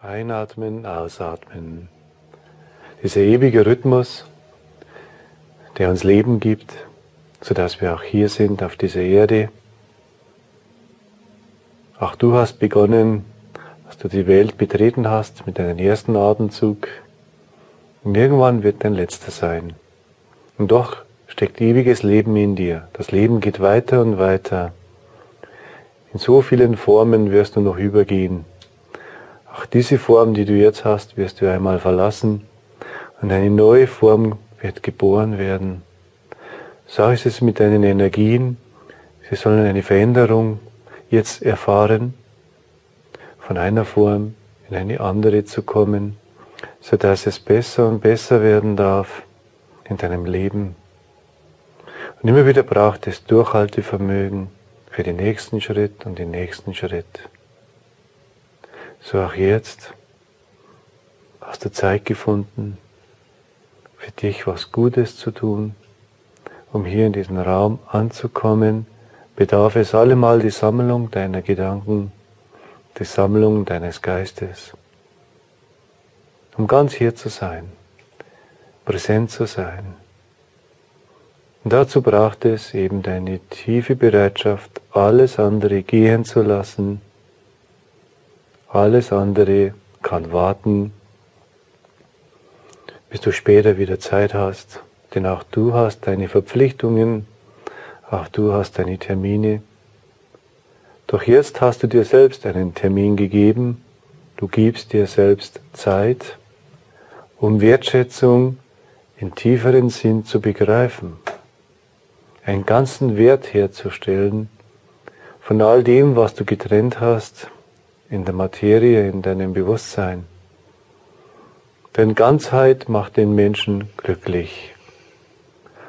Einatmen, ausatmen. Dieser ewige Rhythmus, der uns Leben gibt, sodass wir auch hier sind auf dieser Erde. Auch du hast begonnen, dass du die Welt betreten hast mit deinem ersten Atemzug. Und irgendwann wird dein letzter sein. Und doch steckt ewiges Leben in dir. Das Leben geht weiter und weiter. In so vielen Formen wirst du noch übergehen. Auch diese Form, die du jetzt hast, wirst du einmal verlassen und eine neue Form wird geboren werden. So ist es mit deinen Energien. Sie sollen eine Veränderung jetzt erfahren, von einer Form in eine andere zu kommen, so dass es besser und besser werden darf in deinem Leben. Und immer wieder braucht es Durchhaltevermögen für den nächsten Schritt und den nächsten Schritt. So auch jetzt hast du Zeit gefunden, für dich was Gutes zu tun, um hier in diesen Raum anzukommen, bedarf es allemal die Sammlung deiner Gedanken, die Sammlung deines Geistes, um ganz hier zu sein, präsent zu sein. Und dazu braucht es eben deine tiefe Bereitschaft, alles andere gehen zu lassen. Alles andere kann warten, bis du später wieder Zeit hast. Denn auch du hast deine Verpflichtungen, auch du hast deine Termine. Doch jetzt hast du dir selbst einen Termin gegeben, du gibst dir selbst Zeit, um Wertschätzung in tieferen Sinn zu begreifen einen ganzen Wert herzustellen von all dem, was du getrennt hast in der Materie, in deinem Bewusstsein. Denn Ganzheit macht den Menschen glücklich.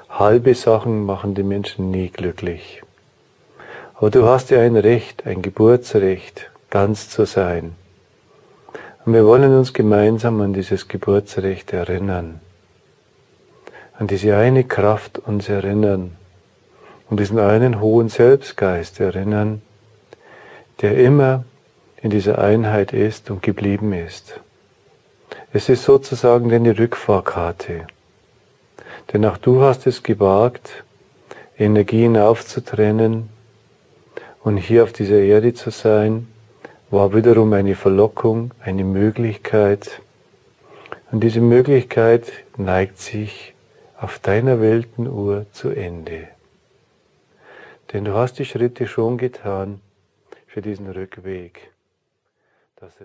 Halbe Sachen machen die Menschen nie glücklich. Aber du hast ja ein Recht, ein Geburtsrecht, ganz zu sein. Und wir wollen uns gemeinsam an dieses Geburtsrecht erinnern, an diese eine Kraft uns erinnern, und diesen einen hohen Selbstgeist erinnern, der immer in dieser Einheit ist und geblieben ist. Es ist sozusagen deine Rückfahrkarte. Denn auch du hast es gewagt, Energien aufzutrennen und hier auf dieser Erde zu sein, war wiederum eine Verlockung, eine Möglichkeit. Und diese Möglichkeit neigt sich auf deiner Weltenuhr zu Ende. Denn du hast die Schritte schon getan für diesen Rückweg. das